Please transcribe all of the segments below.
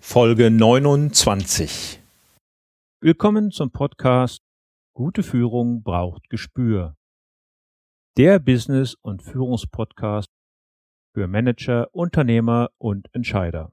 Folge 29. Willkommen zum Podcast Gute Führung braucht Gespür. Der Business- und Führungspodcast für Manager, Unternehmer und Entscheider.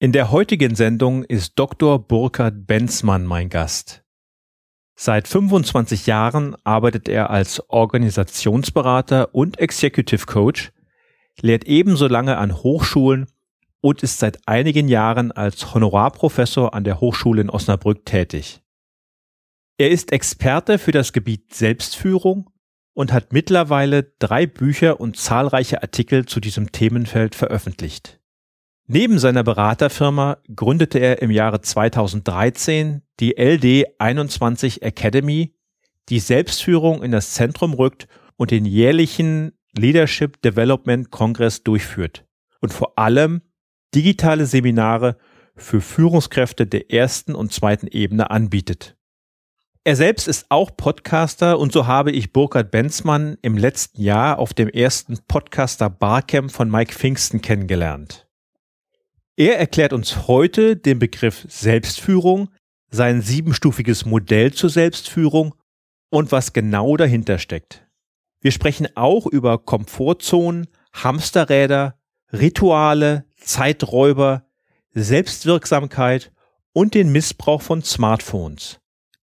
In der heutigen Sendung ist Dr. Burkhard Benzmann mein Gast. Seit 25 Jahren arbeitet er als Organisationsberater und Executive Coach, lehrt ebenso lange an Hochschulen und ist seit einigen Jahren als Honorarprofessor an der Hochschule in Osnabrück tätig. Er ist Experte für das Gebiet Selbstführung und hat mittlerweile drei Bücher und zahlreiche Artikel zu diesem Themenfeld veröffentlicht. Neben seiner Beraterfirma gründete er im Jahre 2013 die LD 21 Academy, die Selbstführung in das Zentrum rückt und den jährlichen Leadership Development Kongress durchführt und vor allem digitale Seminare für Führungskräfte der ersten und zweiten Ebene anbietet. Er selbst ist auch Podcaster und so habe ich Burkhard Benzmann im letzten Jahr auf dem ersten Podcaster Barcamp von Mike Pfingsten kennengelernt. Er erklärt uns heute den Begriff Selbstführung, sein siebenstufiges Modell zur Selbstführung und was genau dahinter steckt. Wir sprechen auch über Komfortzonen, Hamsterräder, Rituale, Zeiträuber, Selbstwirksamkeit und den Missbrauch von Smartphones.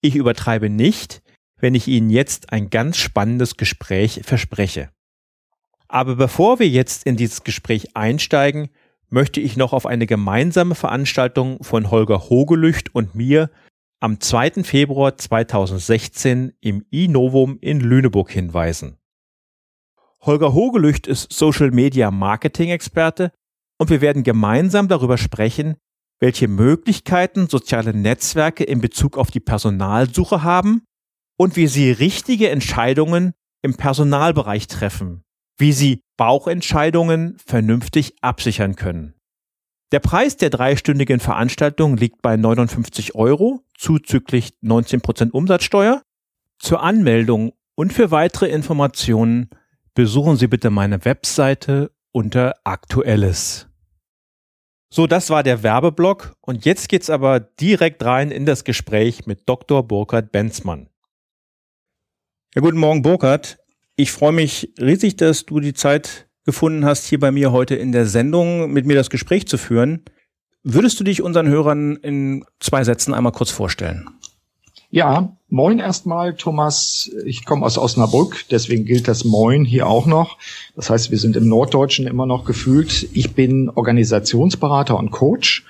Ich übertreibe nicht, wenn ich Ihnen jetzt ein ganz spannendes Gespräch verspreche. Aber bevor wir jetzt in dieses Gespräch einsteigen, möchte ich noch auf eine gemeinsame Veranstaltung von Holger Hogelücht und mir am 2. Februar 2016 im iNovum in Lüneburg hinweisen. Holger Hogelücht ist Social Media Marketing Experte und wir werden gemeinsam darüber sprechen, welche Möglichkeiten soziale Netzwerke in Bezug auf die Personalsuche haben und wie sie richtige Entscheidungen im Personalbereich treffen, wie sie Bauchentscheidungen vernünftig absichern können. Der Preis der dreistündigen Veranstaltung liegt bei 59 Euro zuzüglich 19% Umsatzsteuer. Zur Anmeldung und für weitere Informationen besuchen Sie bitte meine Webseite unter Aktuelles. So, das war der Werbeblock und jetzt geht's aber direkt rein in das Gespräch mit Dr. Burkhard Benzmann. Ja, guten Morgen, Burkhard. Ich freue mich riesig, dass du die Zeit gefunden hast, hier bei mir heute in der Sendung mit mir das Gespräch zu führen. Würdest du dich unseren Hörern in zwei Sätzen einmal kurz vorstellen? Ja, moin erstmal, Thomas. Ich komme aus Osnabrück, deswegen gilt das Moin hier auch noch. Das heißt, wir sind im Norddeutschen immer noch gefühlt. Ich bin Organisationsberater und Coach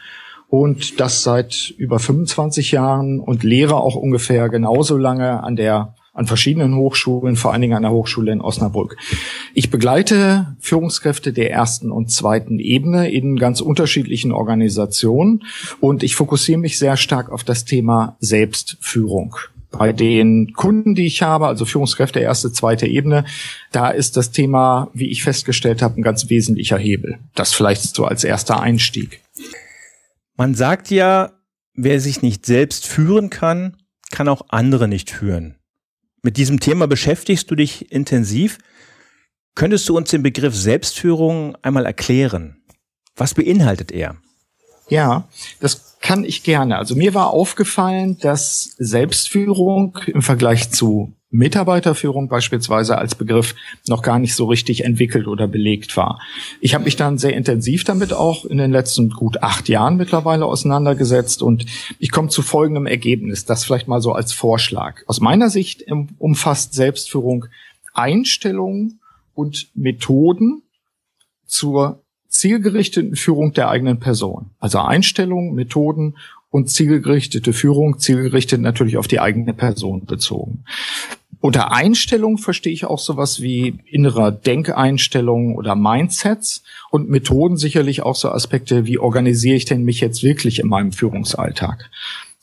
und das seit über 25 Jahren und lehre auch ungefähr genauso lange an der an verschiedenen Hochschulen, vor allen Dingen an der Hochschule in Osnabrück. Ich begleite Führungskräfte der ersten und zweiten Ebene in ganz unterschiedlichen Organisationen und ich fokussiere mich sehr stark auf das Thema Selbstführung. Bei den Kunden, die ich habe, also Führungskräfte erste, zweite Ebene, da ist das Thema, wie ich festgestellt habe, ein ganz wesentlicher Hebel. Das vielleicht so als erster Einstieg. Man sagt ja, wer sich nicht selbst führen kann, kann auch andere nicht führen. Mit diesem Thema beschäftigst du dich intensiv. Könntest du uns den Begriff Selbstführung einmal erklären? Was beinhaltet er? Ja, das kann ich gerne. Also mir war aufgefallen, dass Selbstführung im Vergleich zu Mitarbeiterführung beispielsweise als Begriff noch gar nicht so richtig entwickelt oder belegt war. Ich habe mich dann sehr intensiv damit auch in den letzten gut acht Jahren mittlerweile auseinandergesetzt und ich komme zu folgendem Ergebnis, das vielleicht mal so als Vorschlag. Aus meiner Sicht umfasst Selbstführung Einstellung und Methoden zur zielgerichteten Führung der eigenen Person. Also Einstellungen, Methoden und zielgerichtete Führung, zielgerichtet natürlich auf die eigene Person bezogen. Unter Einstellung verstehe ich auch sowas wie innerer Denkeinstellungen oder Mindsets und Methoden sicherlich auch so Aspekte, wie organisiere ich denn mich jetzt wirklich in meinem Führungsalltag.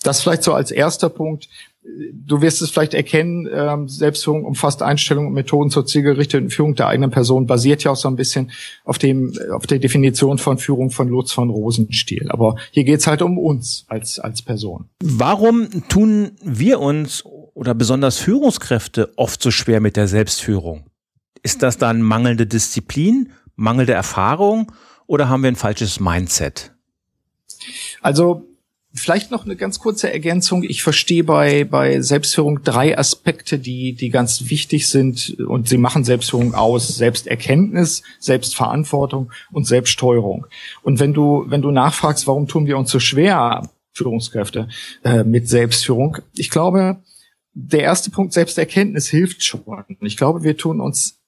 Das vielleicht so als erster Punkt du wirst es vielleicht erkennen, ähm, Selbstführung umfasst Einstellungen und Methoden zur zielgerichteten Führung der eigenen Person, basiert ja auch so ein bisschen auf dem, auf der Definition von Führung von Lutz von Rosenstiel. Aber hier geht's halt um uns als, als Person. Warum tun wir uns oder besonders Führungskräfte oft so schwer mit der Selbstführung? Ist das dann mangelnde Disziplin, mangelnde Erfahrung oder haben wir ein falsches Mindset? Also Vielleicht noch eine ganz kurze Ergänzung. Ich verstehe bei, bei Selbstführung drei Aspekte, die, die ganz wichtig sind und sie machen Selbstführung aus. Selbsterkenntnis, Selbstverantwortung und Selbststeuerung. Und wenn du, wenn du nachfragst, warum tun wir uns so schwer, Führungskräfte, äh, mit Selbstführung? Ich glaube, der erste Punkt Selbsterkenntnis hilft schon. Ich glaube, wir tun uns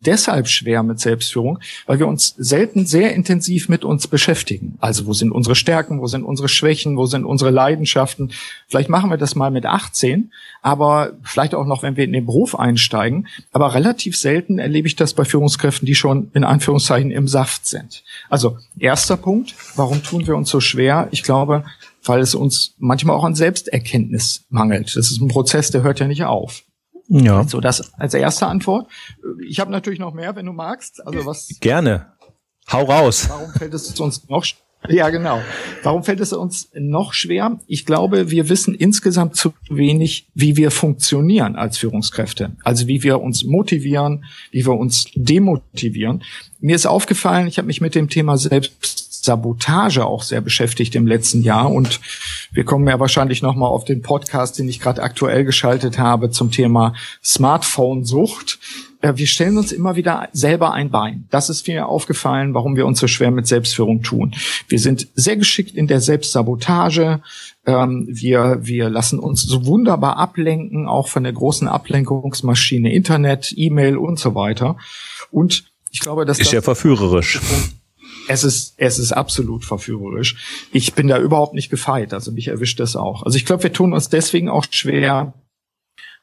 deshalb schwer mit Selbstführung, weil wir uns selten sehr intensiv mit uns beschäftigen. Also wo sind unsere Stärken, wo sind unsere Schwächen, wo sind unsere Leidenschaften. Vielleicht machen wir das mal mit 18, aber vielleicht auch noch, wenn wir in den Beruf einsteigen. Aber relativ selten erlebe ich das bei Führungskräften, die schon in Anführungszeichen im Saft sind. Also erster Punkt, warum tun wir uns so schwer? Ich glaube, weil es uns manchmal auch an Selbsterkenntnis mangelt. Das ist ein Prozess, der hört ja nicht auf. Ja. So, das als erste Antwort. Ich habe natürlich noch mehr, wenn du magst. Also was? Gerne. Hau raus. Warum fällt es uns noch? Ja, genau. Warum fällt es uns noch schwer? Ich glaube, wir wissen insgesamt zu wenig, wie wir funktionieren als Führungskräfte. Also wie wir uns motivieren, wie wir uns demotivieren. Mir ist aufgefallen, ich habe mich mit dem Thema selbst Sabotage auch sehr beschäftigt im letzten Jahr. Und wir kommen ja wahrscheinlich nochmal auf den Podcast, den ich gerade aktuell geschaltet habe zum Thema Smartphone-Sucht. Äh, wir stellen uns immer wieder selber ein Bein. Das ist mir aufgefallen, warum wir uns so schwer mit Selbstführung tun. Wir sind sehr geschickt in der Selbstsabotage. Ähm, wir, wir lassen uns so wunderbar ablenken, auch von der großen Ablenkungsmaschine Internet, E-Mail und so weiter. Und ich glaube, dass ist das ja verführerisch. Es ist, es ist absolut verführerisch. Ich bin da überhaupt nicht gefeit. Also mich erwischt das auch. Also ich glaube, wir tun uns deswegen auch schwer,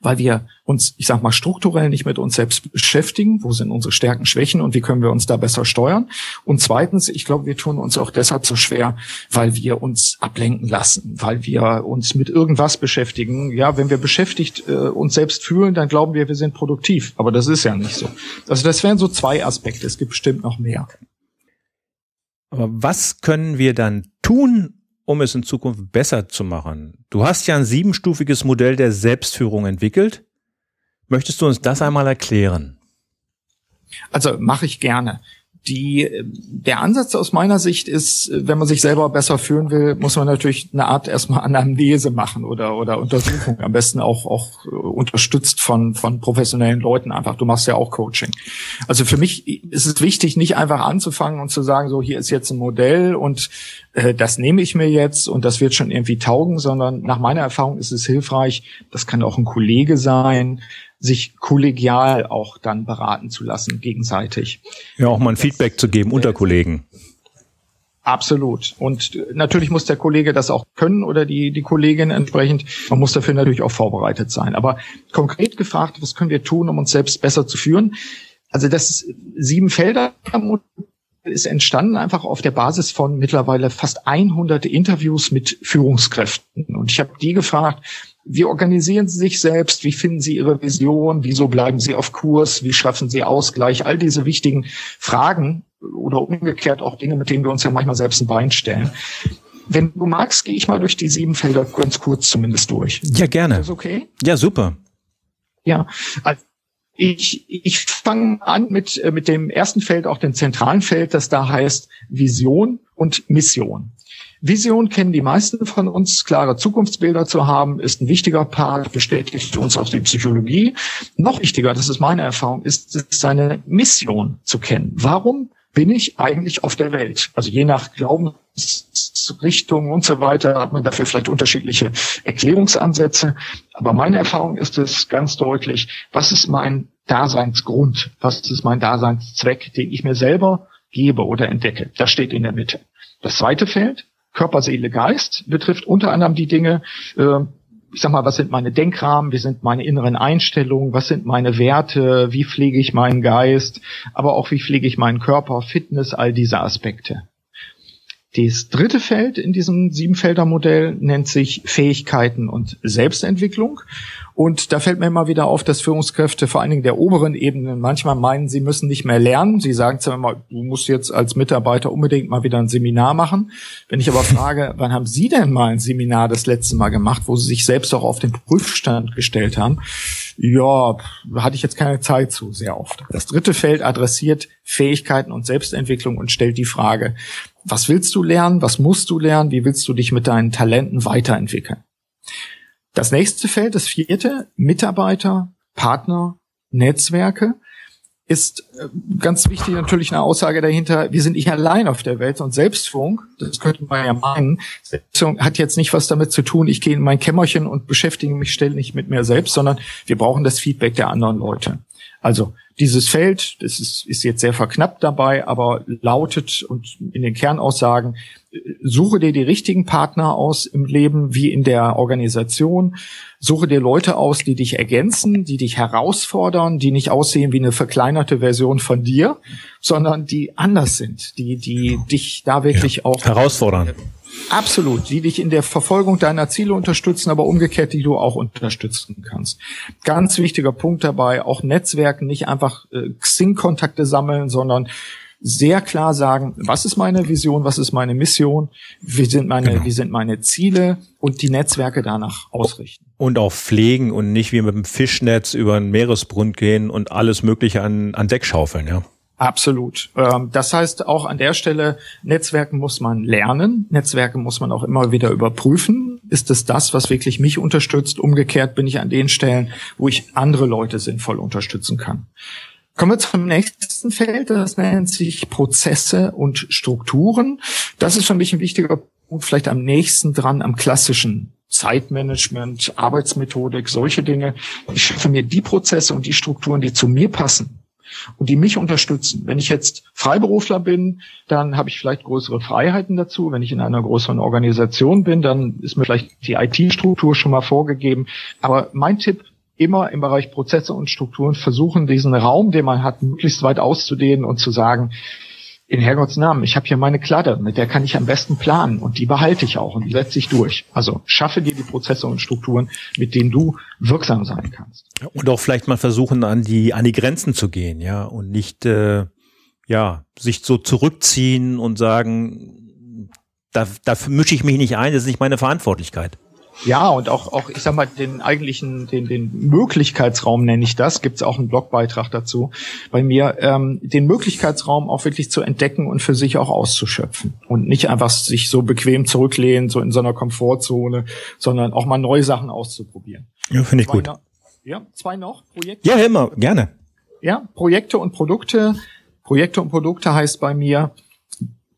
weil wir uns, ich sag mal, strukturell nicht mit uns selbst beschäftigen. Wo sind unsere Stärken, Schwächen und wie können wir uns da besser steuern? Und zweitens, ich glaube, wir tun uns auch deshalb so schwer, weil wir uns ablenken lassen, weil wir uns mit irgendwas beschäftigen. Ja, wenn wir beschäftigt äh, uns selbst fühlen, dann glauben wir, wir sind produktiv. Aber das ist ja nicht so. Also das wären so zwei Aspekte. Es gibt bestimmt noch mehr. Aber was können wir dann tun, um es in Zukunft besser zu machen? Du hast ja ein siebenstufiges Modell der Selbstführung entwickelt. Möchtest du uns das einmal erklären? Also mache ich gerne. Die, der Ansatz aus meiner Sicht ist, wenn man sich selber besser fühlen will, muss man natürlich eine Art erstmal Anamnese machen oder, oder Untersuchung. Am besten auch, auch unterstützt von, von professionellen Leuten einfach. Du machst ja auch Coaching. Also für mich ist es wichtig, nicht einfach anzufangen und zu sagen, so hier ist jetzt ein Modell und äh, das nehme ich mir jetzt und das wird schon irgendwie taugen, sondern nach meiner Erfahrung ist es hilfreich, das kann auch ein Kollege sein, sich kollegial auch dann beraten zu lassen, gegenseitig. Ja, auch mal ein Feedback zu geben unter Kollegen. Absolut. Und natürlich muss der Kollege das auch können oder die, die Kollegin entsprechend. Man muss dafür natürlich auch vorbereitet sein. Aber konkret gefragt, was können wir tun, um uns selbst besser zu führen? Also das sieben Felder ist entstanden einfach auf der Basis von mittlerweile fast 100 Interviews mit Führungskräften. Und ich habe die gefragt, wie organisieren Sie sich selbst? Wie finden Sie Ihre Vision? Wieso bleiben Sie auf Kurs? Wie schaffen Sie Ausgleich? All diese wichtigen Fragen oder umgekehrt auch Dinge, mit denen wir uns ja manchmal selbst ein Bein stellen. Wenn du magst, gehe ich mal durch die sieben Felder ganz kurz zumindest durch. Ja, gerne. Ist das okay? Ja, super. Ja, also ich, ich fange an mit, äh, mit dem ersten Feld, auch dem zentralen Feld, das da heißt Vision und Mission. Vision kennen die meisten von uns. Klare Zukunftsbilder zu haben, ist ein wichtiger Part, bestätigt uns auch die Psychologie. Noch wichtiger, das ist meine Erfahrung, ist es, seine Mission zu kennen. Warum bin ich eigentlich auf der Welt? Also je nach Glaubensrichtung und so weiter hat man dafür vielleicht unterschiedliche Erklärungsansätze. Aber meine Erfahrung ist es ganz deutlich, was ist mein Daseinsgrund? Was ist mein Daseinszweck, den ich mir selber gebe oder entdecke? Das steht in der Mitte. Das zweite Feld, Körper, Seele, Geist, betrifft unter anderem die Dinge, äh, ich sag mal, was sind meine Denkrahmen, wie sind meine inneren Einstellungen, was sind meine Werte, wie pflege ich meinen Geist, aber auch wie pflege ich meinen Körper, Fitness, all diese Aspekte. Das dritte Feld in diesem Siebenfelder-Modell nennt sich Fähigkeiten und Selbstentwicklung. Und da fällt mir immer wieder auf, dass Führungskräfte vor allen Dingen der oberen Ebenen manchmal meinen, sie müssen nicht mehr lernen. Sie sagen zwar immer, du musst jetzt als Mitarbeiter unbedingt mal wieder ein Seminar machen. Wenn ich aber frage, wann haben Sie denn mal ein Seminar das letzte Mal gemacht, wo Sie sich selbst auch auf den Prüfstand gestellt haben? Ja, hatte ich jetzt keine Zeit zu, sehr oft. Das dritte Feld adressiert Fähigkeiten und Selbstentwicklung und stellt die Frage, was willst du lernen? Was musst du lernen? Wie willst du dich mit deinen Talenten weiterentwickeln? Das nächste Feld, das vierte, Mitarbeiter, Partner, Netzwerke, ist äh, ganz wichtig natürlich eine Aussage dahinter, wir sind nicht allein auf der Welt und Selbstführung, das könnte man ja meinen, Selbstführung hat jetzt nicht was damit zu tun, ich gehe in mein Kämmerchen und beschäftige mich ständig mit mir selbst, sondern wir brauchen das Feedback der anderen Leute. Also dieses Feld, das ist, ist jetzt sehr verknappt dabei, aber lautet und in den Kernaussagen, suche dir die richtigen Partner aus im Leben wie in der Organisation. Suche dir Leute aus, die dich ergänzen, die dich herausfordern, die nicht aussehen wie eine verkleinerte Version von dir, sondern die anders sind, die, die dich da wirklich ja, auch herausfordern. Absolut, die dich in der Verfolgung deiner Ziele unterstützen, aber umgekehrt, die du auch unterstützen kannst. Ganz wichtiger Punkt dabei, auch Netzwerken, nicht einfach äh, Xing-Kontakte sammeln, sondern sehr klar sagen, was ist meine Vision, was ist meine Mission, wie sind meine, genau. wie sind meine Ziele und die Netzwerke danach ausrichten. Und auch pflegen und nicht wie mit dem Fischnetz über einen Meeresgrund gehen und alles Mögliche an, an Deck schaufeln, ja. Absolut. Ähm, das heißt, auch an der Stelle, Netzwerken muss man lernen. Netzwerke muss man auch immer wieder überprüfen. Ist es das, was wirklich mich unterstützt? Umgekehrt bin ich an den Stellen, wo ich andere Leute sinnvoll unterstützen kann. Kommen wir zum nächsten Feld. Das nennt sich Prozesse und Strukturen. Das ist für mich ein wichtiger Punkt, vielleicht am nächsten dran am klassischen Zeitmanagement, Arbeitsmethodik, solche Dinge. Ich schaffe mir die Prozesse und die Strukturen, die zu mir passen und die mich unterstützen. Wenn ich jetzt Freiberufler bin, dann habe ich vielleicht größere Freiheiten dazu. Wenn ich in einer größeren Organisation bin, dann ist mir vielleicht die IT-Struktur schon mal vorgegeben. Aber mein Tipp, immer im Bereich Prozesse und Strukturen versuchen, diesen Raum, den man hat, möglichst weit auszudehnen und zu sagen, in Herrgotts Namen, ich habe hier meine Kladde, mit der kann ich am besten planen und die behalte ich auch und die setze ich durch. Also schaffe dir die Prozesse und Strukturen, mit denen du wirksam sein kannst. Und auch vielleicht mal versuchen, an die, an die Grenzen zu gehen, ja, und nicht, äh, ja, sich so zurückziehen und sagen, da, da mische ich mich nicht ein, das ist nicht meine Verantwortlichkeit. Ja, und auch, auch, ich sag mal, den eigentlichen, den, den Möglichkeitsraum nenne ich das, gibt es auch einen Blogbeitrag dazu bei mir, ähm, den Möglichkeitsraum auch wirklich zu entdecken und für sich auch auszuschöpfen. Und nicht einfach sich so bequem zurücklehnen, so in so einer Komfortzone, sondern auch mal neue Sachen auszuprobieren. Ja, finde ich zwei gut. No ja, zwei noch Projekte. Ja, immer, gerne. Ja, Projekte und Produkte. Projekte und Produkte heißt bei mir,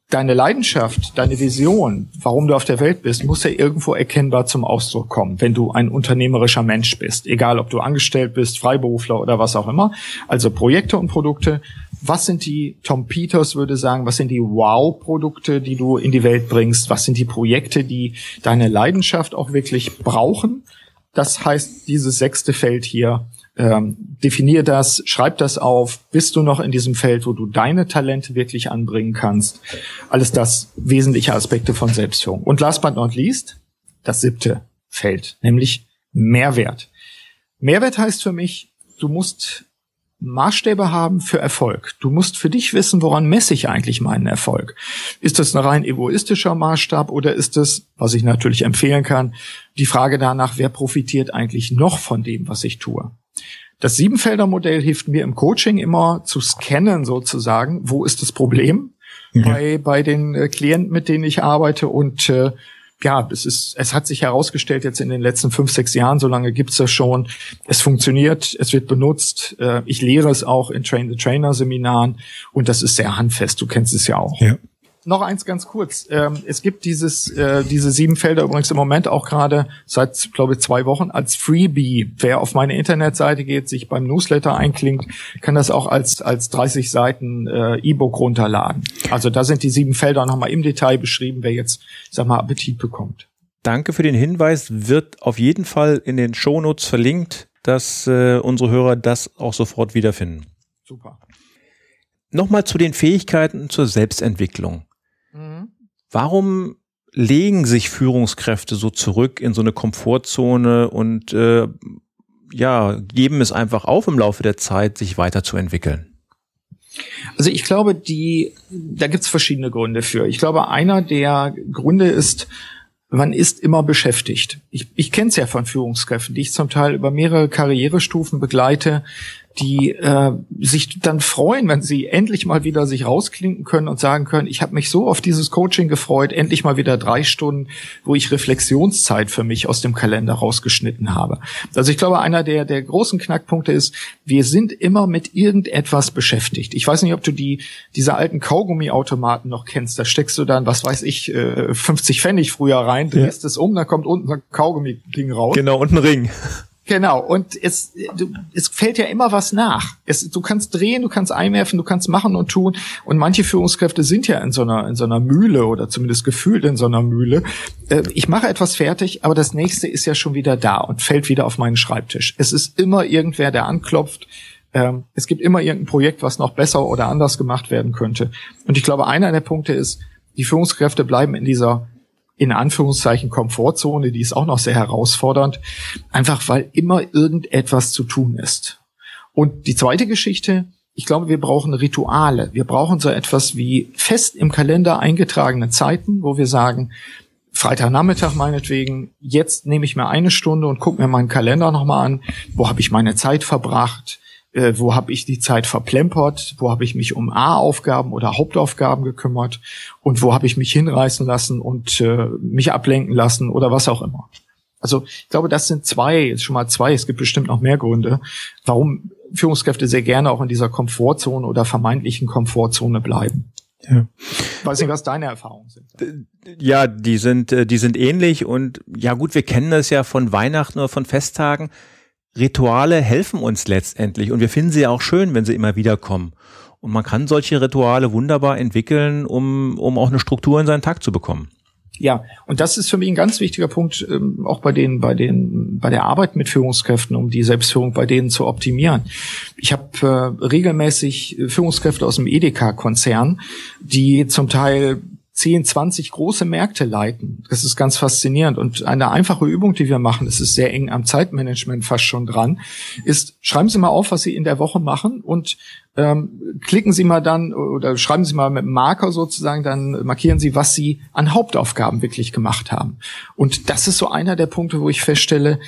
deine Leidenschaft, deine Vision, warum du auf der Welt bist, muss ja irgendwo erkennbar zum Ausdruck kommen, wenn du ein unternehmerischer Mensch bist. Egal, ob du angestellt bist, Freiberufler oder was auch immer. Also Projekte und Produkte. Was sind die, Tom Peters würde sagen, was sind die Wow-Produkte, die du in die Welt bringst? Was sind die Projekte, die deine Leidenschaft auch wirklich brauchen? Das heißt, dieses sechste Feld hier ähm, definier das, schreib das auf, bist du noch in diesem Feld, wo du deine Talente wirklich anbringen kannst. Alles das wesentliche Aspekte von Selbstführung. Und last but not least, das siebte Feld, nämlich Mehrwert. Mehrwert heißt für mich, du musst Maßstäbe haben für Erfolg. Du musst für dich wissen, woran messe ich eigentlich meinen Erfolg. Ist das ein rein egoistischer Maßstab oder ist es, was ich natürlich empfehlen kann, die Frage danach, wer profitiert eigentlich noch von dem, was ich tue? Das Siebenfelder-Modell hilft mir im Coaching immer zu scannen sozusagen, wo ist das Problem ja. bei, bei den äh, Klienten, mit denen ich arbeite und äh, ja, es ist, es hat sich herausgestellt jetzt in den letzten fünf, sechs Jahren, so lange gibt's das schon. Es funktioniert, es wird benutzt. Äh, ich lehre es auch in Train the Trainer Seminaren und das ist sehr handfest. Du kennst es ja auch. Ja. Noch eins ganz kurz. Ähm, es gibt dieses, äh, diese sieben Felder übrigens im Moment auch gerade seit, glaube ich, zwei Wochen als Freebie. Wer auf meine Internetseite geht, sich beim Newsletter einklingt, kann das auch als, als 30 Seiten äh, E-Book runterladen. Also da sind die sieben Felder nochmal im Detail beschrieben, wer jetzt, sag mal, Appetit bekommt. Danke für den Hinweis. Wird auf jeden Fall in den Shownotes verlinkt, dass äh, unsere Hörer das auch sofort wiederfinden. Super. Nochmal zu den Fähigkeiten zur Selbstentwicklung. Warum legen sich Führungskräfte so zurück in so eine Komfortzone und äh, ja, geben es einfach auf im Laufe der Zeit, sich weiterzuentwickeln? Also ich glaube, die, da gibt's verschiedene Gründe für. Ich glaube, einer der Gründe ist, man ist immer beschäftigt. Ich, ich kenne es ja von Führungskräften, die ich zum Teil über mehrere Karrierestufen begleite, die äh, sich dann freuen, wenn sie endlich mal wieder sich rausklinken können und sagen können, ich habe mich so auf dieses Coaching gefreut, endlich mal wieder drei Stunden, wo ich Reflexionszeit für mich aus dem Kalender rausgeschnitten habe. Also ich glaube, einer der, der großen Knackpunkte ist, wir sind immer mit irgendetwas beschäftigt. Ich weiß nicht, ob du die diese alten Kaugummiautomaten noch kennst. Da steckst du dann, was weiß ich, 50 äh, Pfennig früher rein, drehst ja. es um, dann kommt unten ein Kaugummi-Ding raus. Genau, und ein Ring. Genau, und es, du, es fällt ja immer was nach. Es, du kannst drehen, du kannst einwerfen, du kannst machen und tun. Und manche Führungskräfte sind ja in so einer, in so einer Mühle oder zumindest gefühlt in so einer Mühle. Äh, ich mache etwas fertig, aber das nächste ist ja schon wieder da und fällt wieder auf meinen Schreibtisch. Es ist immer irgendwer, der anklopft. Ähm, es gibt immer irgendein Projekt, was noch besser oder anders gemacht werden könnte. Und ich glaube, einer der Punkte ist, die Führungskräfte bleiben in dieser in Anführungszeichen Komfortzone, die ist auch noch sehr herausfordernd, einfach weil immer irgendetwas zu tun ist. Und die zweite Geschichte, ich glaube, wir brauchen Rituale. Wir brauchen so etwas wie fest im Kalender eingetragene Zeiten, wo wir sagen, Freitagnachmittag meinetwegen, jetzt nehme ich mir eine Stunde und gucke mir meinen Kalender nochmal an, wo habe ich meine Zeit verbracht, äh, wo habe ich die Zeit verplempert, wo habe ich mich um A-Aufgaben oder Hauptaufgaben gekümmert und wo habe ich mich hinreißen lassen und äh, mich ablenken lassen oder was auch immer. Also ich glaube, das sind zwei, schon mal zwei, es gibt bestimmt noch mehr Gründe, warum Führungskräfte sehr gerne auch in dieser Komfortzone oder vermeintlichen Komfortzone bleiben. Ja. Weiß nicht, was deine Erfahrungen sind. Ja, die sind, äh, die sind ähnlich und ja gut, wir kennen das ja von Weihnachten oder von Festtagen Rituale helfen uns letztendlich und wir finden sie auch schön, wenn sie immer wieder kommen. Und man kann solche Rituale wunderbar entwickeln, um, um auch eine Struktur in seinen Tag zu bekommen. Ja, und das ist für mich ein ganz wichtiger Punkt, ähm, auch bei den, bei den, bei der Arbeit mit Führungskräften, um die Selbstführung bei denen zu optimieren. Ich habe äh, regelmäßig Führungskräfte aus dem Edeka-Konzern, die zum Teil 10, 20 große Märkte leiten. Das ist ganz faszinierend. Und eine einfache Übung, die wir machen, das ist sehr eng am Zeitmanagement fast schon dran, ist, schreiben Sie mal auf, was Sie in der Woche machen und ähm, klicken Sie mal dann oder schreiben Sie mal mit einem Marker sozusagen, dann markieren Sie, was Sie an Hauptaufgaben wirklich gemacht haben. Und das ist so einer der Punkte, wo ich feststelle,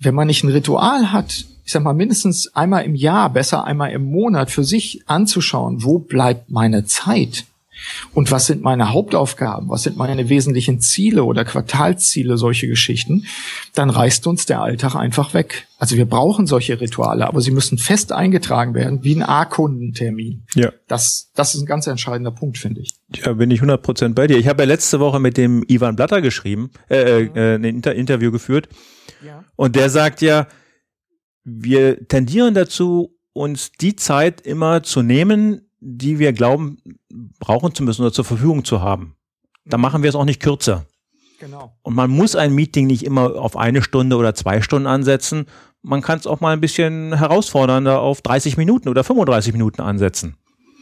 wenn man nicht ein Ritual hat, ich sag mal, mindestens einmal im Jahr, besser einmal im Monat für sich anzuschauen, wo bleibt meine Zeit? Und was sind meine Hauptaufgaben? Was sind meine wesentlichen Ziele oder Quartalsziele, solche Geschichten? Dann reißt uns der Alltag einfach weg. Also wir brauchen solche Rituale, aber sie müssen fest eingetragen werden, wie ein A-Kundentermin. Ja. Das, das ist ein ganz entscheidender Punkt, finde ich. Ja, bin ich 100 Prozent bei dir. Ich habe ja letzte Woche mit dem Ivan Blatter geschrieben, äh, äh, ein Inter Interview geführt. Ja. Und der sagt ja, wir tendieren dazu, uns die Zeit immer zu nehmen, die wir glauben, brauchen zu müssen oder zur Verfügung zu haben. Da machen wir es auch nicht kürzer. Genau. Und man muss ein Meeting nicht immer auf eine Stunde oder zwei Stunden ansetzen. Man kann es auch mal ein bisschen herausfordernder auf 30 Minuten oder 35 Minuten ansetzen.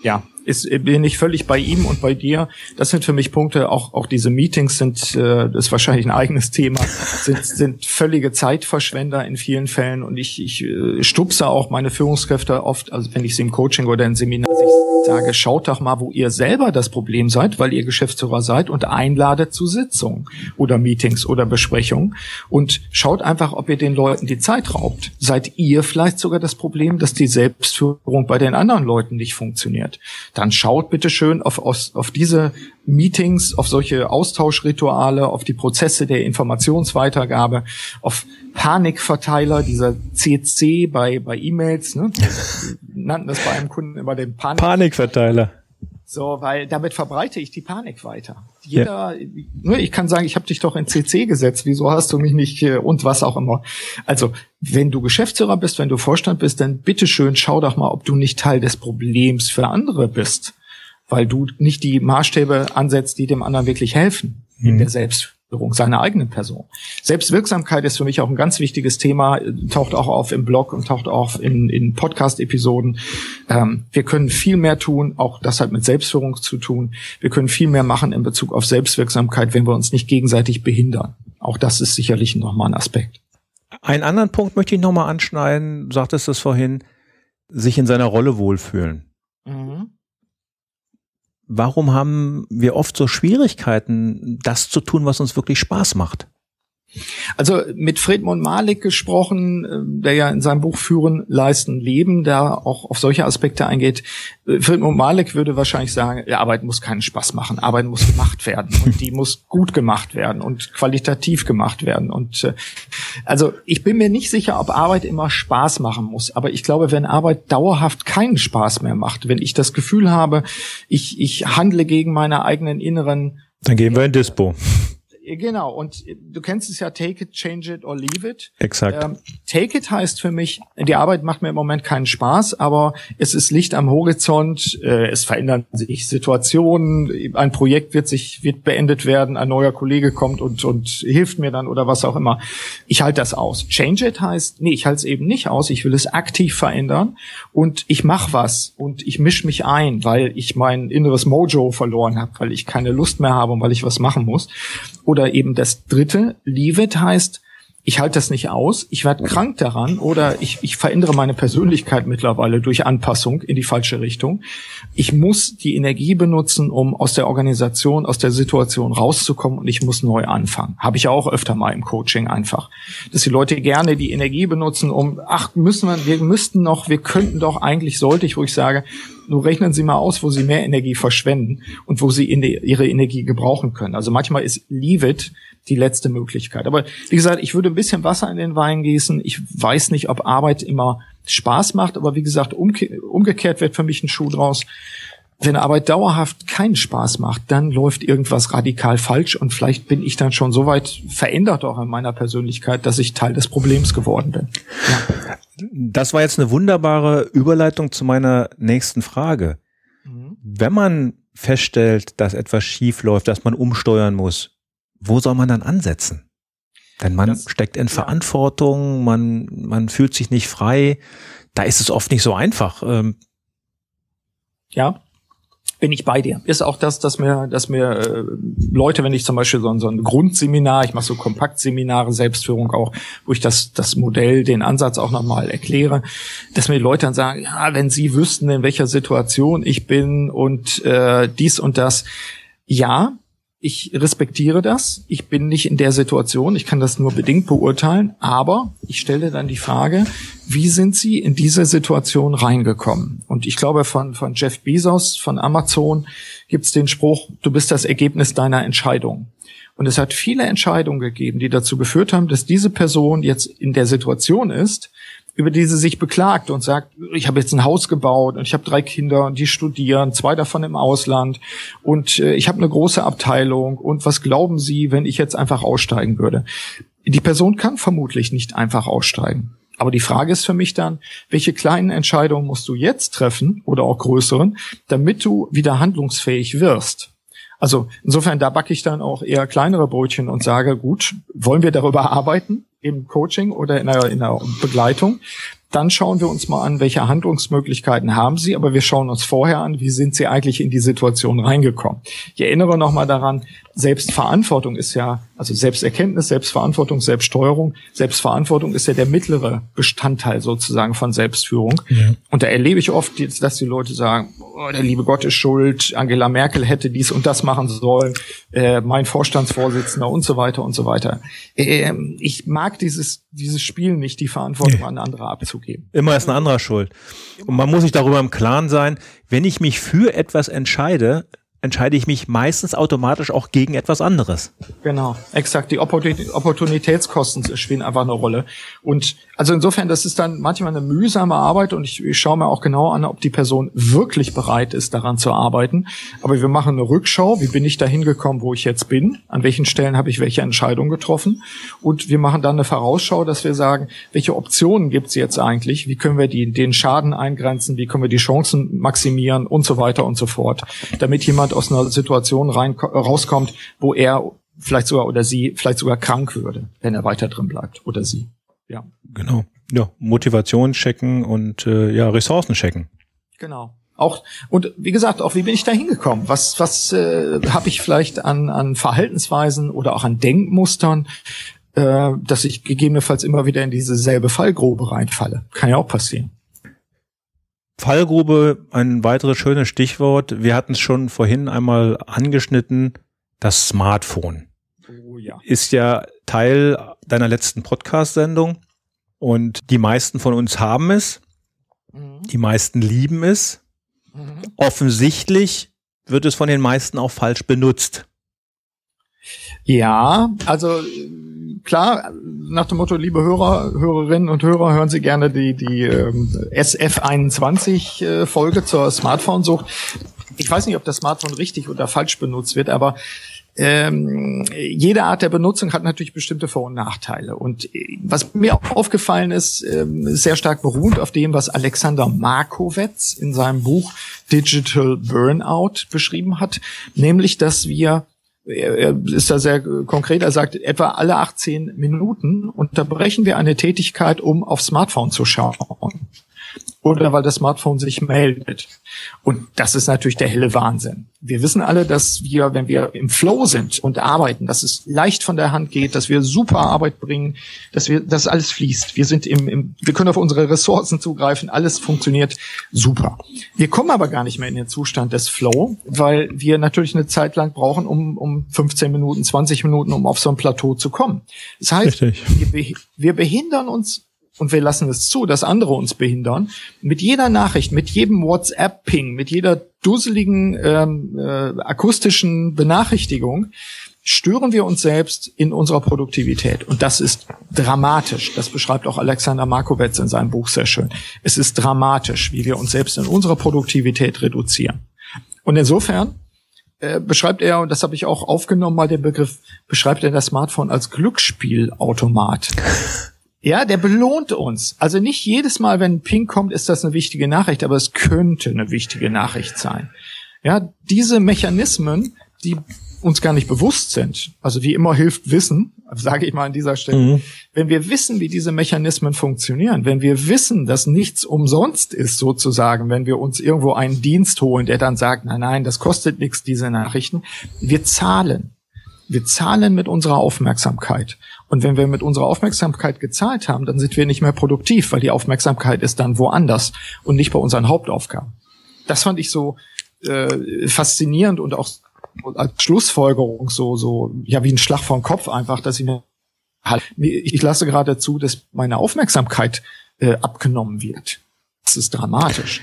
Ja, ist, bin ich völlig bei ihm und bei dir. Das sind für mich Punkte, auch, auch diese Meetings sind, äh, das ist wahrscheinlich ein eigenes Thema, sind, sind völlige Zeitverschwender in vielen Fällen und ich, ich äh, stupse auch meine Führungskräfte oft, also wenn ich sie im Coaching oder im Seminar sage, schaut doch mal, wo ihr selber das Problem seid, weil ihr Geschäftsführer seid und einladet zu Sitzungen oder Meetings oder Besprechungen und schaut einfach, ob ihr den Leuten die Zeit raubt. Seid ihr vielleicht sogar das Problem, dass die Selbstführung bei den anderen Leuten nicht funktioniert? Dann schaut bitte schön auf, auf, auf diese Meetings, auf solche Austauschrituale, auf die Prozesse der Informationsweitergabe, auf Panikverteiler, dieser CC bei, bei E-Mails, ne? Wir nannten das bei einem Kunden immer den Panik Panikverteiler. So, weil damit verbreite ich die Panik weiter. Jeder, ja. Ne, ich kann sagen, ich habe dich doch in CC gesetzt, wieso hast du mich nicht und was auch immer. Also, wenn du Geschäftsführer bist, wenn du Vorstand bist, dann bitteschön schau doch mal, ob du nicht Teil des Problems für andere bist, weil du nicht die Maßstäbe ansetzt, die dem anderen wirklich helfen mhm. in der Selbst seiner eigenen Person. Selbstwirksamkeit ist für mich auch ein ganz wichtiges Thema, taucht auch auf im Blog und taucht auch in, in Podcast-Episoden. Ähm, wir können viel mehr tun, auch das hat mit Selbstführung zu tun. Wir können viel mehr machen in Bezug auf Selbstwirksamkeit, wenn wir uns nicht gegenseitig behindern. Auch das ist sicherlich nochmal ein Aspekt. Einen anderen Punkt möchte ich nochmal anschneiden, sagtest du es vorhin, sich in seiner Rolle wohlfühlen. Warum haben wir oft so Schwierigkeiten, das zu tun, was uns wirklich Spaß macht? Also mit Friedmund Malik gesprochen, äh, der ja in seinem Buch Führen, Leisten, Leben da auch auf solche Aspekte eingeht. Äh, Friedmund Malik würde wahrscheinlich sagen, ja, Arbeit muss keinen Spaß machen, Arbeit muss gemacht werden und die muss gut gemacht werden und qualitativ gemacht werden. Und äh, also ich bin mir nicht sicher, ob Arbeit immer Spaß machen muss, aber ich glaube, wenn Arbeit dauerhaft keinen Spaß mehr macht, wenn ich das Gefühl habe, ich, ich handle gegen meine eigenen inneren dann gehen wir in Dispo. Genau, und du kennst es ja, take it, change it or leave it. Exakt. Ähm, take it heißt für mich, die Arbeit macht mir im Moment keinen Spaß, aber es ist Licht am Horizont, äh, es verändern sich Situationen, ein Projekt wird sich, wird beendet werden, ein neuer Kollege kommt und, und hilft mir dann oder was auch immer. Ich halte das aus. Change it heißt, nee, ich halte es eben nicht aus, ich will es aktiv verändern und ich mache was und ich mische mich ein, weil ich mein inneres Mojo verloren habe, weil ich keine Lust mehr habe und weil ich was machen muss. Oder eben das dritte, leave it heißt, ich halte das nicht aus, ich werde krank daran oder ich, ich verändere meine Persönlichkeit mittlerweile durch Anpassung in die falsche Richtung. Ich muss die Energie benutzen, um aus der Organisation, aus der Situation rauszukommen und ich muss neu anfangen. Habe ich auch öfter mal im Coaching einfach. Dass die Leute gerne die Energie benutzen, um, ach, müssen wir, wir müssten noch, wir könnten doch, eigentlich sollte ich, wo ich sage, nur rechnen Sie mal aus, wo Sie mehr Energie verschwenden und wo Sie ihre Energie gebrauchen können. Also manchmal ist Leave it die letzte Möglichkeit. Aber wie gesagt, ich würde ein bisschen Wasser in den Wein gießen. Ich weiß nicht, ob Arbeit immer Spaß macht, aber wie gesagt, umge umgekehrt wird für mich ein Schuh draus. Wenn Arbeit dauerhaft keinen Spaß macht, dann läuft irgendwas radikal falsch und vielleicht bin ich dann schon so weit verändert auch in meiner Persönlichkeit, dass ich Teil des Problems geworden bin. Ja. Das war jetzt eine wunderbare Überleitung zu meiner nächsten Frage. Mhm. Wenn man feststellt, dass etwas schief läuft, dass man umsteuern muss, wo soll man dann ansetzen? Denn man das, steckt in ja. Verantwortung, man, man fühlt sich nicht frei. Da ist es oft nicht so einfach. Ähm, ja, bin ich bei dir. Ist auch das, dass mir, dass mir äh, Leute, wenn ich zum Beispiel so, so ein Grundseminar, ich mache so Kompaktseminare, Selbstführung auch, wo ich das, das Modell, den Ansatz auch nochmal erkläre, dass mir Leute dann sagen, ja, wenn sie wüssten, in welcher Situation ich bin und äh, dies und das, ja, ich respektiere das. Ich bin nicht in der Situation. Ich kann das nur bedingt beurteilen. Aber ich stelle dann die Frage, wie sind Sie in diese Situation reingekommen? Und ich glaube, von, von Jeff Bezos, von Amazon, gibt es den Spruch, du bist das Ergebnis deiner Entscheidung. Und es hat viele Entscheidungen gegeben, die dazu geführt haben, dass diese Person jetzt in der Situation ist, über die sie sich beklagt und sagt, ich habe jetzt ein Haus gebaut und ich habe drei Kinder und die studieren, zwei davon im Ausland und äh, ich habe eine große Abteilung und was glauben Sie, wenn ich jetzt einfach aussteigen würde? Die Person kann vermutlich nicht einfach aussteigen. Aber die Frage ist für mich dann, welche kleinen Entscheidungen musst du jetzt treffen oder auch größeren, damit du wieder handlungsfähig wirst? Also insofern, da backe ich dann auch eher kleinere Brötchen und sage, gut, wollen wir darüber arbeiten im Coaching oder in der, in der Begleitung? Dann schauen wir uns mal an, welche Handlungsmöglichkeiten haben Sie, aber wir schauen uns vorher an, wie sind Sie eigentlich in die Situation reingekommen. Ich erinnere nochmal daran, Selbstverantwortung ist ja, also Selbsterkenntnis, Selbstverantwortung, Selbststeuerung. Selbstverantwortung ist ja der mittlere Bestandteil sozusagen von Selbstführung. Ja. Und da erlebe ich oft, dass die Leute sagen, oh, der liebe Gott ist schuld, Angela Merkel hätte dies und das machen sollen, äh, mein Vorstandsvorsitzender und so weiter und so weiter. Äh, ich mag dieses, dieses Spiel nicht, die Verantwortung nee. an andere abzugeben. Immer ist ein anderer schuld. Und man muss sich darüber im Klaren sein, wenn ich mich für etwas entscheide, entscheide ich mich meistens automatisch auch gegen etwas anderes. Genau, exakt. Die Opportunitätskosten spielen einfach eine Rolle. Und also insofern, das ist dann manchmal eine mühsame Arbeit und ich, ich schaue mir auch genau an, ob die Person wirklich bereit ist, daran zu arbeiten. Aber wir machen eine Rückschau. Wie bin ich da hingekommen, wo ich jetzt bin? An welchen Stellen habe ich welche Entscheidungen getroffen? Und wir machen dann eine Vorausschau, dass wir sagen, welche Optionen gibt es jetzt eigentlich? Wie können wir die, den Schaden eingrenzen? Wie können wir die Chancen maximieren und so weiter und so fort? Damit jemand aus einer Situation rein, rauskommt, wo er vielleicht sogar oder sie vielleicht sogar krank würde, wenn er weiter drin bleibt oder sie. Ja. Genau. Ja, Motivation checken und äh, ja, Ressourcen checken. Genau. Auch und wie gesagt, auch wie bin ich da hingekommen? Was was äh, habe ich vielleicht an an Verhaltensweisen oder auch an Denkmustern, äh, dass ich gegebenenfalls immer wieder in diese selbe Fallgrube reinfalle? Kann ja auch passieren. Fallgrube, ein weiteres schönes Stichwort. Wir hatten es schon vorhin einmal angeschnitten. Das Smartphone oh, ja. ist ja Teil deiner letzten Podcast-Sendung und die meisten von uns haben es. Mhm. Die meisten lieben es. Mhm. Offensichtlich wird es von den meisten auch falsch benutzt. Ja, also klar, nach dem Motto, liebe Hörer, Hörerinnen und Hörer, hören Sie gerne die, die ähm, SF21-Folge äh, zur Smartphone-Sucht. Ich weiß nicht, ob das Smartphone richtig oder falsch benutzt wird, aber ähm, jede Art der Benutzung hat natürlich bestimmte Vor- und Nachteile. Und äh, was mir auch aufgefallen ist, ähm, sehr stark beruht auf dem, was Alexander Markowitz in seinem Buch Digital Burnout beschrieben hat, nämlich, dass wir er ist da sehr konkret, er sagt, etwa alle 18 Minuten unterbrechen wir eine Tätigkeit, um aufs Smartphone zu schauen oder weil das Smartphone sich meldet. Und das ist natürlich der helle Wahnsinn. Wir wissen alle, dass wir, wenn wir im Flow sind und arbeiten, dass es leicht von der Hand geht, dass wir super Arbeit bringen, dass wir, dass alles fließt. Wir sind im, im wir können auf unsere Ressourcen zugreifen, alles funktioniert super. Wir kommen aber gar nicht mehr in den Zustand des Flow, weil wir natürlich eine Zeit lang brauchen, um, um 15 Minuten, 20 Minuten, um auf so ein Plateau zu kommen. Das heißt, wir, wir behindern uns und wir lassen es zu, dass andere uns behindern. Mit jeder Nachricht, mit jedem WhatsApp-Ping, mit jeder dusseligen ähm, äh, akustischen Benachrichtigung stören wir uns selbst in unserer Produktivität. Und das ist dramatisch. Das beschreibt auch Alexander Markowitz in seinem Buch sehr schön. Es ist dramatisch, wie wir uns selbst in unserer Produktivität reduzieren. Und insofern äh, beschreibt er, und das habe ich auch aufgenommen, mal den Begriff, beschreibt er das Smartphone als Glücksspielautomat. Ja, der belohnt uns. Also nicht jedes Mal, wenn ein Ping kommt, ist das eine wichtige Nachricht, aber es könnte eine wichtige Nachricht sein. Ja, diese Mechanismen, die uns gar nicht bewusst sind. Also wie immer hilft Wissen, sage ich mal an dieser Stelle. Mhm. Wenn wir wissen, wie diese Mechanismen funktionieren, wenn wir wissen, dass nichts umsonst ist sozusagen, wenn wir uns irgendwo einen Dienst holen, der dann sagt, nein, nein, das kostet nichts, diese Nachrichten, wir zahlen. Wir zahlen mit unserer Aufmerksamkeit. Und wenn wir mit unserer Aufmerksamkeit gezahlt haben, dann sind wir nicht mehr produktiv, weil die Aufmerksamkeit ist dann woanders und nicht bei unseren Hauptaufgaben. Das fand ich so äh, faszinierend und auch als Schlussfolgerung so so ja wie ein Schlag vom Kopf einfach, dass ich mir halt, ich lasse gerade zu, dass meine Aufmerksamkeit äh, abgenommen wird. Das ist dramatisch.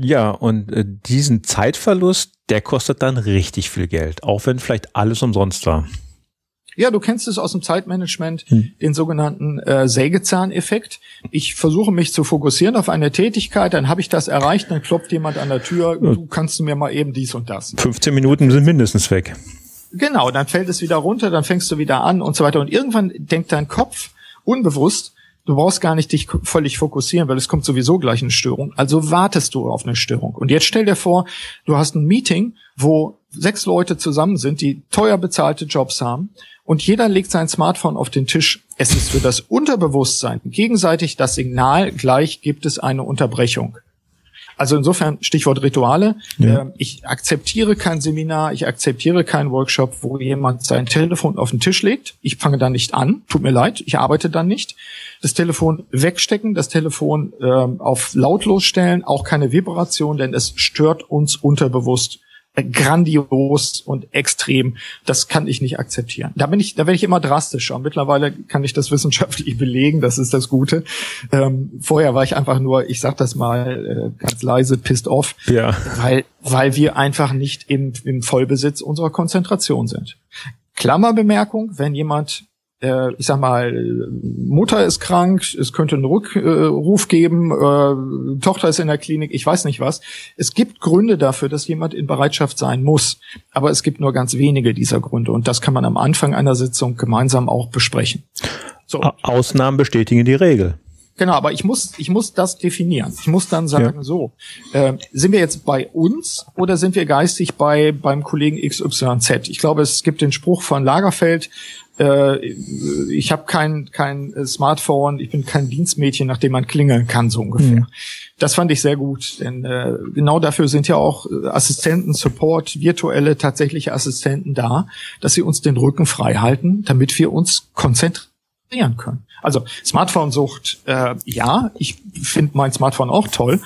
Ja, und äh, diesen Zeitverlust, der kostet dann richtig viel Geld, auch wenn vielleicht alles umsonst war. Ja, du kennst es aus dem Zeitmanagement, hm. den sogenannten äh, Sägezahneffekt. Ich versuche mich zu fokussieren auf eine Tätigkeit, dann habe ich das erreicht, dann klopft jemand an der Tür, du kannst mir mal eben dies und das. 15 Minuten sind mindestens weg. Genau, dann fällt es wieder runter, dann fängst du wieder an und so weiter. Und irgendwann denkt dein Kopf unbewusst, du brauchst gar nicht dich völlig fokussieren, weil es kommt sowieso gleich eine Störung. Also wartest du auf eine Störung. Und jetzt stell dir vor, du hast ein Meeting, wo sechs Leute zusammen sind, die teuer bezahlte Jobs haben und jeder legt sein Smartphone auf den Tisch. Es ist für das Unterbewusstsein gegenseitig das Signal, gleich gibt es eine Unterbrechung. Also insofern Stichwort Rituale. Ja. Ähm, ich akzeptiere kein Seminar, ich akzeptiere keinen Workshop, wo jemand sein Telefon auf den Tisch legt. Ich fange dann nicht an. Tut mir leid, ich arbeite dann nicht. Das Telefon wegstecken, das Telefon ähm, auf lautlos stellen, auch keine Vibration, denn es stört uns unterbewusst grandios und extrem. Das kann ich nicht akzeptieren. Da bin ich, da werde ich immer drastischer. Mittlerweile kann ich das wissenschaftlich belegen. Das ist das Gute. Ähm, vorher war ich einfach nur, ich sag das mal äh, ganz leise, pissed off, ja. weil weil wir einfach nicht im, im Vollbesitz unserer Konzentration sind. Klammerbemerkung: Wenn jemand äh, ich sag mal, Mutter ist krank, es könnte einen Rückruf geben, äh, Tochter ist in der Klinik, ich weiß nicht was. Es gibt Gründe dafür, dass jemand in Bereitschaft sein muss, aber es gibt nur ganz wenige dieser Gründe und das kann man am Anfang einer Sitzung gemeinsam auch besprechen. So. Ausnahmen bestätigen die Regel. Genau, aber ich muss, ich muss das definieren. Ich muss dann sagen, ja. so, äh, sind wir jetzt bei uns oder sind wir geistig bei beim Kollegen XYZ? Ich glaube, es gibt den Spruch von Lagerfeld, äh, ich habe kein, kein Smartphone, ich bin kein Dienstmädchen, nach dem man klingeln kann, so ungefähr. Mhm. Das fand ich sehr gut, denn äh, genau dafür sind ja auch Assistenten, Support, virtuelle, tatsächliche Assistenten da, dass sie uns den Rücken frei halten, damit wir uns konzentrieren können. Also Smartphone-Sucht, äh, ja, ich finde mein Smartphone auch toll,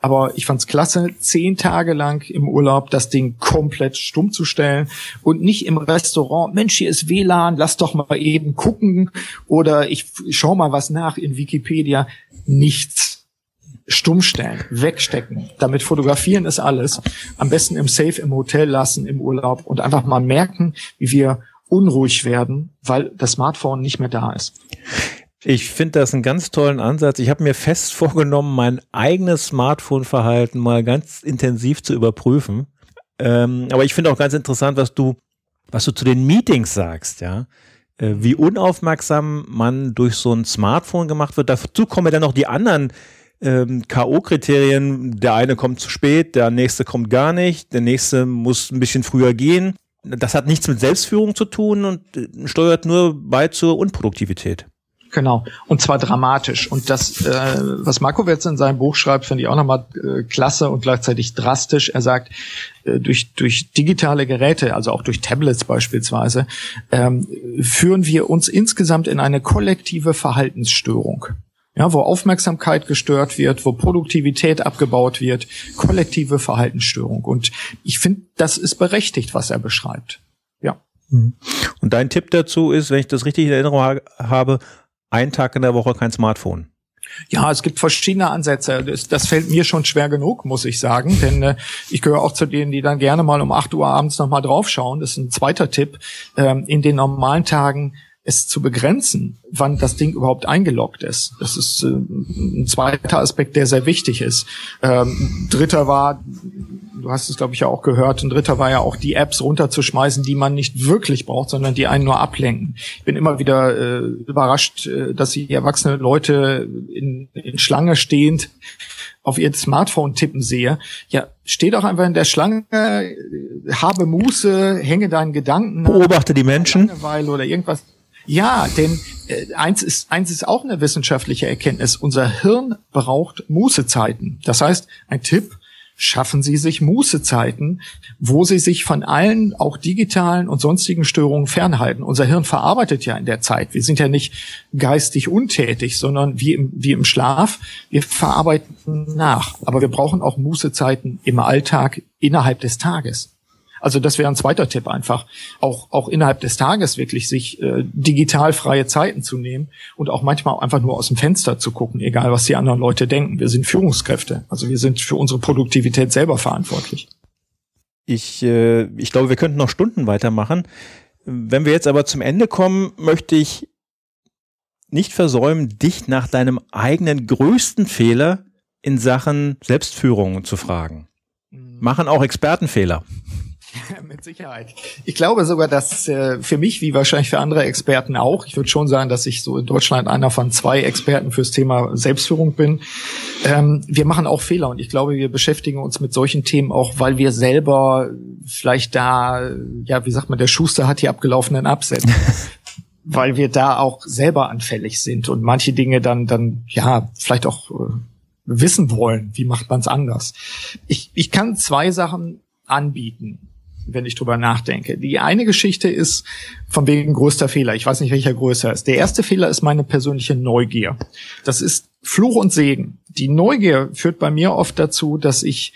aber ich fand's klasse, zehn Tage lang im Urlaub das Ding komplett stumm zu stellen und nicht im Restaurant, Mensch, hier ist WLAN, lass doch mal eben gucken oder ich schau mal was nach in Wikipedia. Nichts. Stumm stellen, wegstecken. Damit fotografieren ist alles. Am besten im Safe im Hotel lassen, im Urlaub und einfach mal merken, wie wir unruhig werden, weil das Smartphone nicht mehr da ist. Ich finde das einen ganz tollen Ansatz. Ich habe mir fest vorgenommen, mein eigenes Smartphone-Verhalten mal ganz intensiv zu überprüfen. Ähm, aber ich finde auch ganz interessant, was du, was du zu den Meetings sagst, ja. Äh, wie unaufmerksam man durch so ein Smartphone gemacht wird. Dazu kommen dann noch die anderen ähm, K.O.-Kriterien. Der eine kommt zu spät, der nächste kommt gar nicht, der nächste muss ein bisschen früher gehen. Das hat nichts mit Selbstführung zu tun und äh, steuert nur bei zur Unproduktivität. Genau. Und zwar dramatisch. Und das, äh, was Markowitz in seinem Buch schreibt, finde ich auch nochmal äh, klasse und gleichzeitig drastisch. Er sagt, äh, durch, durch digitale Geräte, also auch durch Tablets beispielsweise, ähm, führen wir uns insgesamt in eine kollektive Verhaltensstörung. Ja, wo Aufmerksamkeit gestört wird, wo Produktivität abgebaut wird, kollektive Verhaltensstörung. Und ich finde, das ist berechtigt, was er beschreibt. Ja. Mhm. Und dein Tipp dazu ist, wenn ich das richtig in Erinnerung habe, ein Tag in der Woche kein Smartphone. Ja, es gibt verschiedene Ansätze. Das, das fällt mir schon schwer genug, muss ich sagen. Denn äh, ich gehöre auch zu denen, die dann gerne mal um 8 Uhr abends nochmal draufschauen. Das ist ein zweiter Tipp. Ähm, in den normalen Tagen es zu begrenzen, wann das Ding überhaupt eingeloggt ist. Das ist äh, ein zweiter Aspekt, der sehr wichtig ist. Ähm, dritter war, du hast es glaube ich ja auch gehört, ein dritter war ja auch die Apps runterzuschmeißen, die man nicht wirklich braucht, sondern die einen nur ablenken. Ich bin immer wieder äh, überrascht, äh, dass ich erwachsene Leute in, in Schlange stehend auf ihr Smartphone tippen sehe, ja, steh doch einfach in der Schlange, habe Muße, hänge deinen Gedanken. Beobachte die Menschen. Langeweile oder irgendwas. Ja, denn äh, eins ist eins ist auch eine wissenschaftliche Erkenntnis. Unser Hirn braucht Mußezeiten. Das heißt, ein Tipp: Schaffen Sie sich Mußezeiten, wo Sie sich von allen, auch digitalen und sonstigen Störungen fernhalten. Unser Hirn verarbeitet ja in der Zeit. Wir sind ja nicht geistig untätig, sondern wie im, wie im Schlaf. Wir verarbeiten nach. Aber wir brauchen auch Mußezeiten im Alltag innerhalb des Tages. Also das wäre ein zweiter Tipp einfach, auch, auch innerhalb des Tages wirklich sich äh, digital freie Zeiten zu nehmen und auch manchmal einfach nur aus dem Fenster zu gucken, egal was die anderen Leute denken. Wir sind Führungskräfte, also wir sind für unsere Produktivität selber verantwortlich. Ich, äh, ich glaube, wir könnten noch Stunden weitermachen. Wenn wir jetzt aber zum Ende kommen, möchte ich nicht versäumen, dich nach deinem eigenen größten Fehler in Sachen Selbstführung zu fragen. Mhm. Machen auch Experten Fehler? Mit Sicherheit. Ich glaube sogar, dass äh, für mich, wie wahrscheinlich für andere Experten auch, ich würde schon sagen, dass ich so in Deutschland einer von zwei Experten fürs Thema Selbstführung bin. Ähm, wir machen auch Fehler und ich glaube, wir beschäftigen uns mit solchen Themen auch, weil wir selber vielleicht da, ja, wie sagt man, der Schuster hat die abgelaufenen Absätze. weil wir da auch selber anfällig sind und manche Dinge dann, dann, ja, vielleicht auch äh, wissen wollen, wie macht man es anders. Ich, ich kann zwei Sachen anbieten wenn ich drüber nachdenke. Die eine Geschichte ist von wegen größter Fehler. Ich weiß nicht, welcher größer ist. Der erste Fehler ist meine persönliche Neugier. Das ist Fluch und Segen. Die Neugier führt bei mir oft dazu, dass ich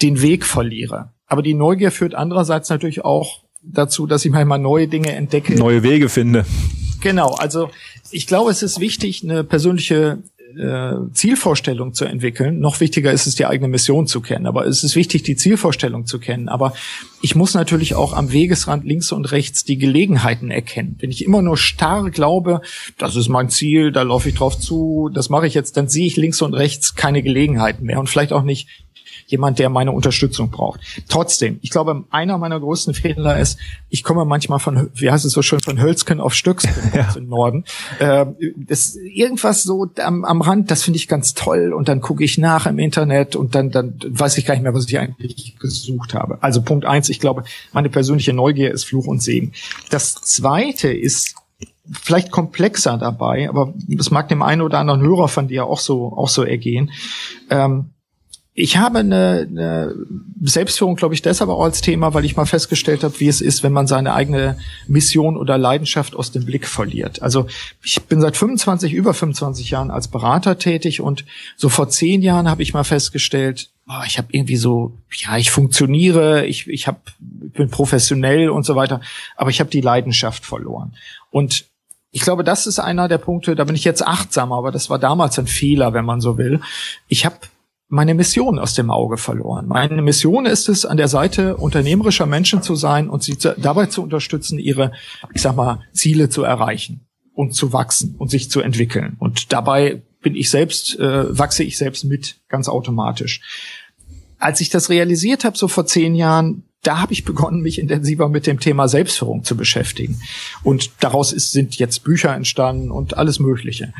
den Weg verliere. Aber die Neugier führt andererseits natürlich auch dazu, dass ich manchmal neue Dinge entdecke. Neue Wege finde. Genau, also ich glaube, es ist wichtig, eine persönliche äh, Zielvorstellung zu entwickeln. Noch wichtiger ist es, die eigene Mission zu kennen. Aber es ist wichtig, die Zielvorstellung zu kennen. Aber ich muss natürlich auch am Wegesrand links und rechts die Gelegenheiten erkennen. Wenn ich immer nur starr glaube, das ist mein Ziel, da laufe ich drauf zu, das mache ich jetzt, dann sehe ich links und rechts keine Gelegenheiten mehr und vielleicht auch nicht jemand, der meine Unterstützung braucht. Trotzdem, ich glaube, einer meiner größten Fehler ist, ich komme manchmal von, wie heißt es so schön, von Hölzken auf Stöcksken ja. im Norden. Äh, das irgendwas so am, am Rand, das finde ich ganz toll und dann gucke ich nach im Internet und dann, dann weiß ich gar nicht mehr, was ich eigentlich gesucht habe. Also Punkt eins, ich glaube, meine persönliche Neugier ist Fluch und Segen. Das zweite ist, vielleicht komplexer dabei, aber das mag dem einen oder anderen Hörer von dir auch so auch so ergehen. Ähm, ich habe eine, eine Selbstführung, glaube ich, deshalb auch als Thema, weil ich mal festgestellt habe, wie es ist, wenn man seine eigene Mission oder Leidenschaft aus dem Blick verliert. Also ich bin seit 25, über 25 Jahren als Berater tätig und so vor zehn Jahren habe ich mal festgestellt, oh, ich habe irgendwie so, ja, ich funktioniere, ich, ich, hab, ich bin professionell und so weiter, aber ich habe die Leidenschaft verloren. Und ich glaube, das ist einer der Punkte, da bin ich jetzt achtsamer, aber das war damals ein Fehler, wenn man so will. Ich habe meine Mission aus dem Auge verloren. Meine Mission ist es, an der Seite unternehmerischer Menschen zu sein und sie dabei zu unterstützen, ihre, ich sag mal, Ziele zu erreichen und zu wachsen und sich zu entwickeln. Und dabei bin ich selbst, äh, wachse ich selbst mit, ganz automatisch. Als ich das realisiert habe, so vor zehn Jahren, da habe ich begonnen, mich intensiver mit dem Thema Selbstführung zu beschäftigen. Und daraus ist, sind jetzt Bücher entstanden und alles Mögliche.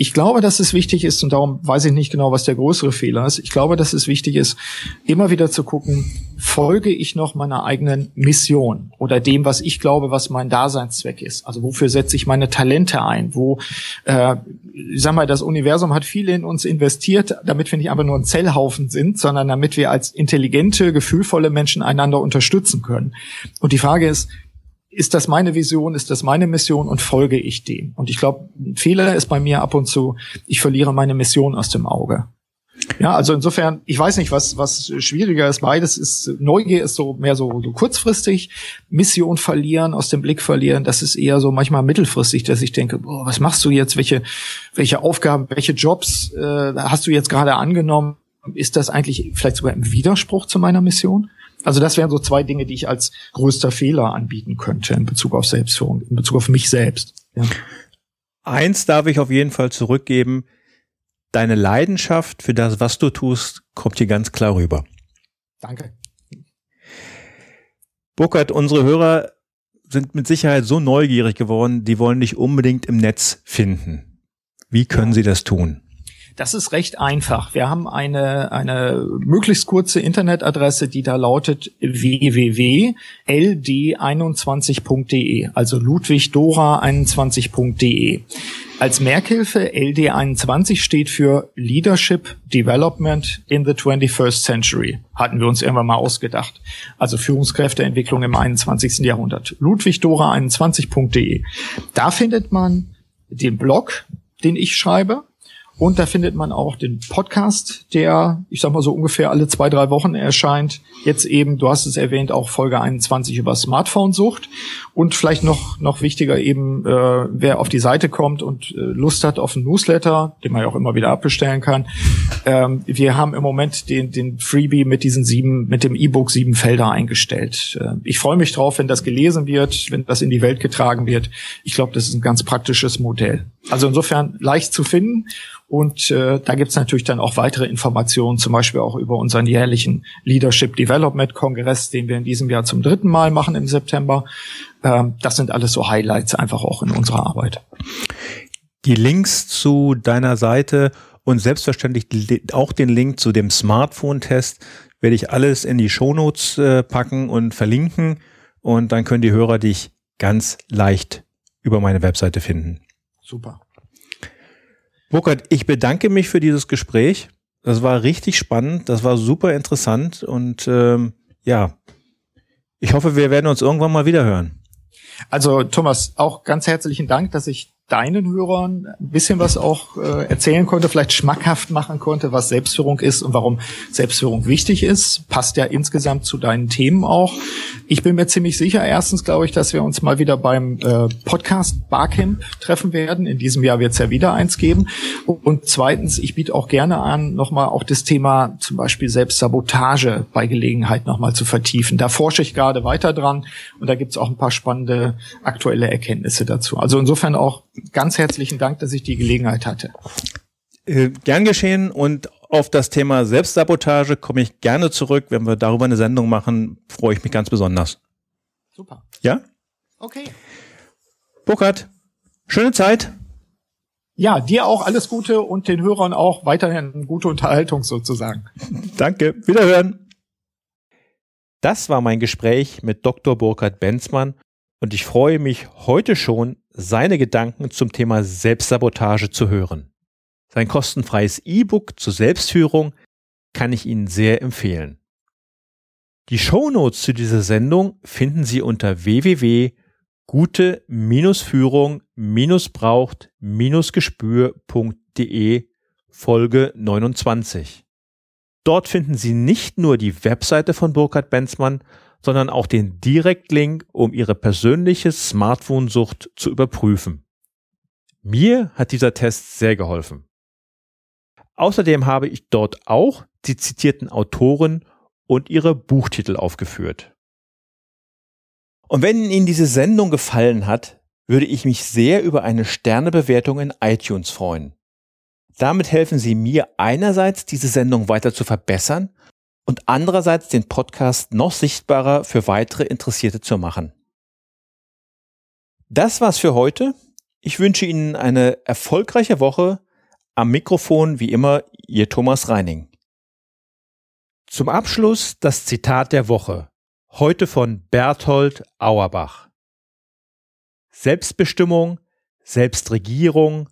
Ich glaube, dass es wichtig ist, und darum weiß ich nicht genau, was der größere Fehler ist. Ich glaube, dass es wichtig ist, immer wieder zu gucken, folge ich noch meiner eigenen Mission oder dem, was ich glaube, was mein Daseinszweck ist. Also wofür setze ich meine Talente ein? Wo, äh, ich sag mal, das Universum hat viel in uns investiert, damit wir nicht einfach nur ein Zellhaufen sind, sondern damit wir als intelligente, gefühlvolle Menschen einander unterstützen können. Und die Frage ist, ist das meine Vision, ist das meine Mission und folge ich dem? Und ich glaube, ein Fehler ist bei mir ab und zu, ich verliere meine Mission aus dem Auge. Ja, also insofern, ich weiß nicht, was, was schwieriger ist. Beides ist, Neugier ist so mehr so, so kurzfristig. Mission verlieren, aus dem Blick verlieren, das ist eher so manchmal mittelfristig, dass ich denke, boah, was machst du jetzt? Welche, welche Aufgaben, welche Jobs äh, hast du jetzt gerade angenommen? Ist das eigentlich vielleicht sogar im Widerspruch zu meiner Mission? Also das wären so zwei Dinge, die ich als größter Fehler anbieten könnte in Bezug auf Selbstführung, in Bezug auf mich selbst. Ja. Eins darf ich auf jeden Fall zurückgeben. Deine Leidenschaft für das, was du tust, kommt hier ganz klar rüber. Danke. Burkhard, unsere Hörer sind mit Sicherheit so neugierig geworden, die wollen dich unbedingt im Netz finden. Wie können sie das tun? Das ist recht einfach. Wir haben eine, eine möglichst kurze Internetadresse, die da lautet www.ld21.de, also ludwigdora21.de. Als Merkhilfe LD21 steht für Leadership Development in the 21st Century. Hatten wir uns irgendwann mal ausgedacht. Also Führungskräfteentwicklung im 21. Jahrhundert. ludwigdora21.de. Da findet man den Blog, den ich schreibe. Und da findet man auch den Podcast, der, ich sag mal so ungefähr alle zwei, drei Wochen erscheint. Jetzt eben, du hast es erwähnt, auch Folge 21 über Smartphone-Sucht. Und vielleicht noch, noch wichtiger eben, äh, wer auf die Seite kommt und äh, Lust hat auf einen Newsletter, den man ja auch immer wieder abbestellen kann. Ähm, wir haben im Moment den, den Freebie mit diesen sieben, mit dem E-Book sieben Felder eingestellt. Äh, ich freue mich drauf, wenn das gelesen wird, wenn das in die Welt getragen wird. Ich glaube, das ist ein ganz praktisches Modell. Also insofern leicht zu finden. Und äh, da gibt's natürlich dann auch weitere Informationen, zum Beispiel auch über unseren jährlichen Leadership Development Kongress, den wir in diesem Jahr zum dritten Mal machen im September. Ähm, das sind alles so Highlights einfach auch in unserer Arbeit. Die Links zu deiner Seite und selbstverständlich auch den Link zu dem Smartphone-Test werde ich alles in die Shownotes äh, packen und verlinken. Und dann können die Hörer dich ganz leicht über meine Webseite finden. Super. Burkhard, ich bedanke mich für dieses Gespräch. Das war richtig spannend, das war super interessant und ähm, ja, ich hoffe, wir werden uns irgendwann mal wieder hören. Also Thomas, auch ganz herzlichen Dank, dass ich deinen Hörern ein bisschen was auch äh, erzählen konnte, vielleicht schmackhaft machen konnte, was Selbstführung ist und warum Selbstführung wichtig ist. Passt ja insgesamt zu deinen Themen auch. Ich bin mir ziemlich sicher, erstens glaube ich, dass wir uns mal wieder beim äh, Podcast Barcamp treffen werden. In diesem Jahr wird es ja wieder eins geben. Und zweitens, ich biete auch gerne an, nochmal auch das Thema zum Beispiel Selbstsabotage bei Gelegenheit nochmal zu vertiefen. Da forsche ich gerade weiter dran und da gibt es auch ein paar spannende aktuelle Erkenntnisse dazu. Also insofern auch ganz herzlichen Dank, dass ich die Gelegenheit hatte. Äh, gern geschehen und auf das Thema Selbstsabotage komme ich gerne zurück. Wenn wir darüber eine Sendung machen, freue ich mich ganz besonders. Super. Ja? Okay. Burkhard, schöne Zeit. Ja, dir auch alles Gute und den Hörern auch weiterhin gute Unterhaltung sozusagen. Danke. Wiederhören. Das war mein Gespräch mit Dr. Burkhard Benzmann und ich freue mich heute schon, seine Gedanken zum Thema Selbstsabotage zu hören. Sein kostenfreies E-Book zur Selbstführung kann ich Ihnen sehr empfehlen. Die Shownotes zu dieser Sendung finden Sie unter www.gute-führung-braucht-gespür.de Folge 29. Dort finden Sie nicht nur die Webseite von Burkhard Benzmann, sondern auch den Direktlink, um Ihre persönliche Smartphone-Sucht zu überprüfen. Mir hat dieser Test sehr geholfen. Außerdem habe ich dort auch die zitierten Autoren und ihre Buchtitel aufgeführt. Und wenn Ihnen diese Sendung gefallen hat, würde ich mich sehr über eine Sternebewertung in iTunes freuen. Damit helfen Sie mir einerseits, diese Sendung weiter zu verbessern und andererseits den Podcast noch sichtbarer für weitere Interessierte zu machen. Das war's für heute. Ich wünsche Ihnen eine erfolgreiche Woche. Am Mikrofon wie immer Ihr Thomas Reining. Zum Abschluss das Zitat der Woche. Heute von Berthold Auerbach. Selbstbestimmung, Selbstregierung,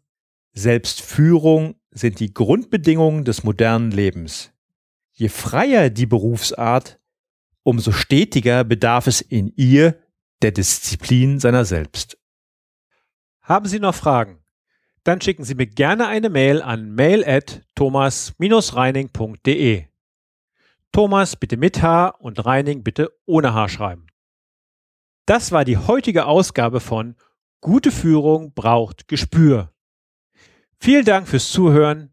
Selbstführung sind die Grundbedingungen des modernen Lebens. Je freier die Berufsart, umso stetiger bedarf es in ihr der Disziplin seiner selbst. Haben Sie noch Fragen? Dann schicken Sie mir gerne eine Mail an mail at thomas-reining.de. Thomas bitte mit H und Reining bitte ohne H schreiben. Das war die heutige Ausgabe von Gute Führung braucht Gespür. Vielen Dank fürs Zuhören.